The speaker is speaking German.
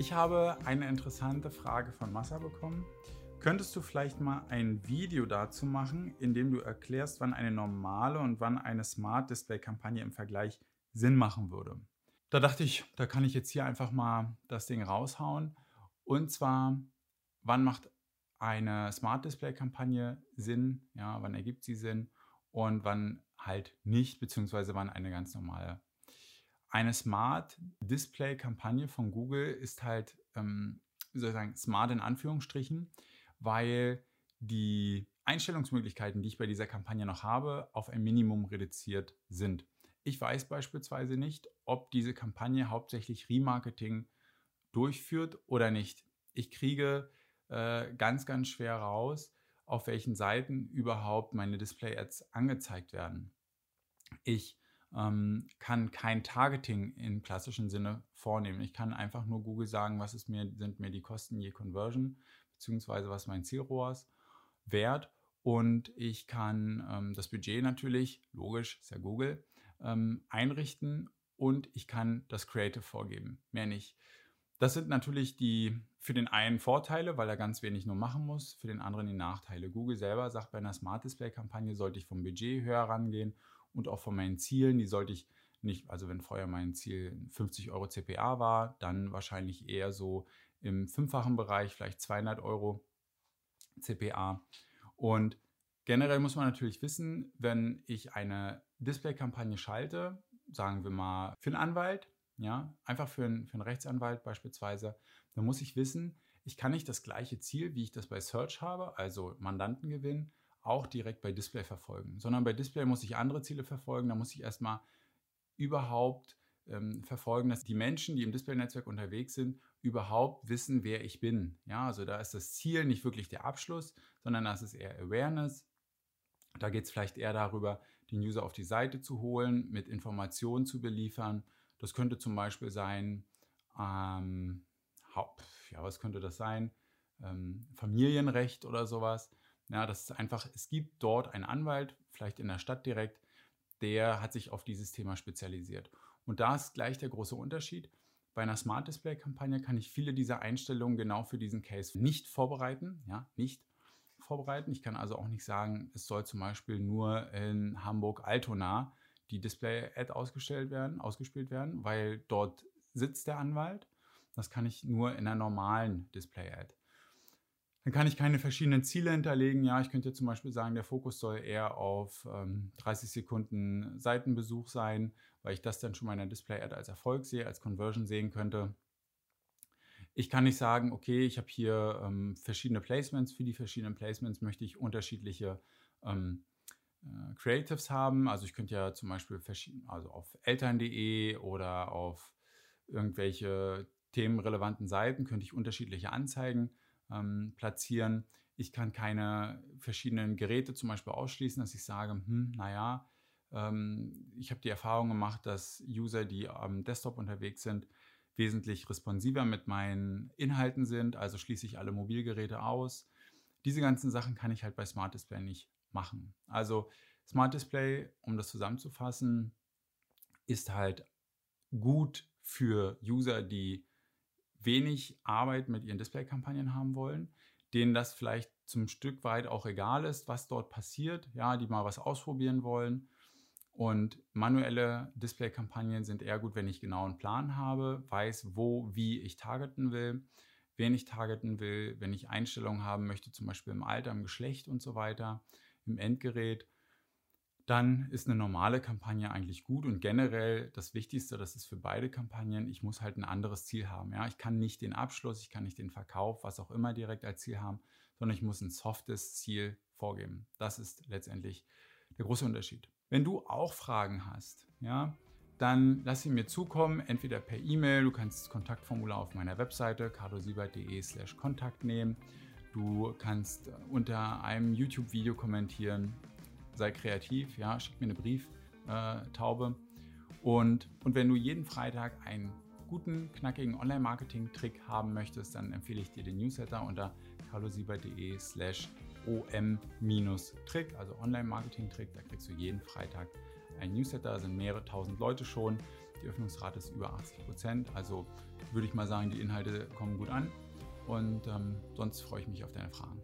Ich habe eine interessante Frage von Massa bekommen. Könntest du vielleicht mal ein Video dazu machen, in dem du erklärst, wann eine normale und wann eine Smart Display Kampagne im Vergleich Sinn machen würde? Da dachte ich, da kann ich jetzt hier einfach mal das Ding raushauen. Und zwar, wann macht eine Smart Display Kampagne Sinn? Ja, wann ergibt sie Sinn? Und wann halt nicht, beziehungsweise wann eine ganz normale. Eine Smart Display Kampagne von Google ist halt, ähm, wie soll ich sagen, smart in Anführungsstrichen, weil die Einstellungsmöglichkeiten, die ich bei dieser Kampagne noch habe, auf ein Minimum reduziert sind. Ich weiß beispielsweise nicht, ob diese Kampagne hauptsächlich Remarketing durchführt oder nicht. Ich kriege äh, ganz, ganz schwer raus, auf welchen Seiten überhaupt meine Display-Ads angezeigt werden. Ich ähm, kann kein Targeting im klassischen Sinne vornehmen. Ich kann einfach nur Google sagen, was ist mir, sind mir die Kosten je Conversion, beziehungsweise was mein Zielrohr ist, wert. Und ich kann ähm, das Budget natürlich, logisch, ist ja Google, ähm, einrichten und ich kann das Creative vorgeben. Mehr nicht. Das sind natürlich die für den einen Vorteile, weil er ganz wenig nur machen muss, für den anderen die Nachteile. Google selber sagt, bei einer Smart Display Kampagne sollte ich vom Budget höher rangehen und auch von meinen Zielen. Die sollte ich nicht, also wenn vorher mein Ziel 50 Euro CPA war, dann wahrscheinlich eher so im fünffachen Bereich, vielleicht 200 Euro CPA. Und generell muss man natürlich wissen, wenn ich eine Display-Kampagne schalte, sagen wir mal für einen Anwalt, ja, einfach für einen, für einen Rechtsanwalt beispielsweise, dann muss ich wissen, ich kann nicht das gleiche Ziel, wie ich das bei Search habe, also Mandantengewinn, auch direkt bei Display verfolgen, sondern bei Display muss ich andere Ziele verfolgen. Da muss ich erstmal überhaupt ähm, verfolgen, dass die Menschen, die im Display-Netzwerk unterwegs sind, überhaupt wissen, wer ich bin. Ja, also da ist das Ziel nicht wirklich der Abschluss, sondern das ist eher Awareness. Da geht es vielleicht eher darüber, den User auf die Seite zu holen, mit Informationen zu beliefern. Das könnte zum Beispiel sein, ähm, ja, was könnte das sein? Ähm, Familienrecht oder sowas. Ja, das ist einfach, es gibt dort einen Anwalt, vielleicht in der Stadt direkt, der hat sich auf dieses Thema spezialisiert. Und da ist gleich der große Unterschied. Bei einer Smart Display Kampagne kann ich viele dieser Einstellungen genau für diesen Case nicht vorbereiten, ja, nicht vorbereiten. Ich kann also auch nicht sagen, es soll zum Beispiel nur in Hamburg Altona die Display-Ad ausgestellt werden, ausgespielt werden, weil dort sitzt der Anwalt. Das kann ich nur in einer normalen Display-Ad. Dann kann ich keine verschiedenen Ziele hinterlegen. Ja, ich könnte zum Beispiel sagen, der Fokus soll eher auf ähm, 30 Sekunden Seitenbesuch sein, weil ich das dann schon meiner Display-Ad als Erfolg sehe, als Conversion sehen könnte. Ich kann nicht sagen, okay, ich habe hier ähm, verschiedene Placements. Für die verschiedenen Placements möchte ich unterschiedliche ähm, äh, Creatives haben. Also ich könnte ja zum Beispiel also auf eltern.de oder auf irgendwelche themenrelevanten Seiten könnte ich unterschiedliche Anzeigen ähm, platzieren. Ich kann keine verschiedenen Geräte zum Beispiel ausschließen, dass ich sage, hm, naja, ähm, ich habe die Erfahrung gemacht, dass User, die am Desktop unterwegs sind, wesentlich responsiver mit meinen Inhalten sind, also schließe ich alle Mobilgeräte aus. Diese ganzen Sachen kann ich halt bei Smart Display nicht machen. Also Smart Display, um das zusammenzufassen, ist halt gut für User, die wenig Arbeit mit ihren Display-Kampagnen haben wollen, denen das vielleicht zum Stück weit auch egal ist, was dort passiert, ja, die mal was ausprobieren wollen. Und manuelle Display-Kampagnen sind eher gut, wenn ich genau einen Plan habe, weiß, wo, wie ich targeten will, wen ich targeten will, wenn ich Einstellungen haben möchte, zum Beispiel im Alter, im Geschlecht und so weiter, im Endgerät dann ist eine normale Kampagne eigentlich gut und generell das Wichtigste, das ist für beide Kampagnen, ich muss halt ein anderes Ziel haben. Ja? Ich kann nicht den Abschluss, ich kann nicht den Verkauf, was auch immer direkt als Ziel haben, sondern ich muss ein softes Ziel vorgeben. Das ist letztendlich der große Unterschied. Wenn du auch Fragen hast, ja, dann lass sie mir zukommen, entweder per E-Mail, du kannst das Kontaktformular auf meiner Webseite cardosiebert.de slash Kontakt nehmen. Du kannst unter einem YouTube-Video kommentieren sei kreativ, ja, schick mir eine Brieftaube. Äh, und, und wenn du jeden Freitag einen guten, knackigen Online-Marketing-Trick haben möchtest, dann empfehle ich dir den Newsletter unter carlosieber.de slash om-trick, also Online-Marketing-Trick. Da kriegst du jeden Freitag einen Newsletter, da sind mehrere tausend Leute schon, Die Öffnungsrate ist über 80 Prozent. Also würde ich mal sagen, die Inhalte kommen gut an. Und ähm, sonst freue ich mich auf deine Fragen.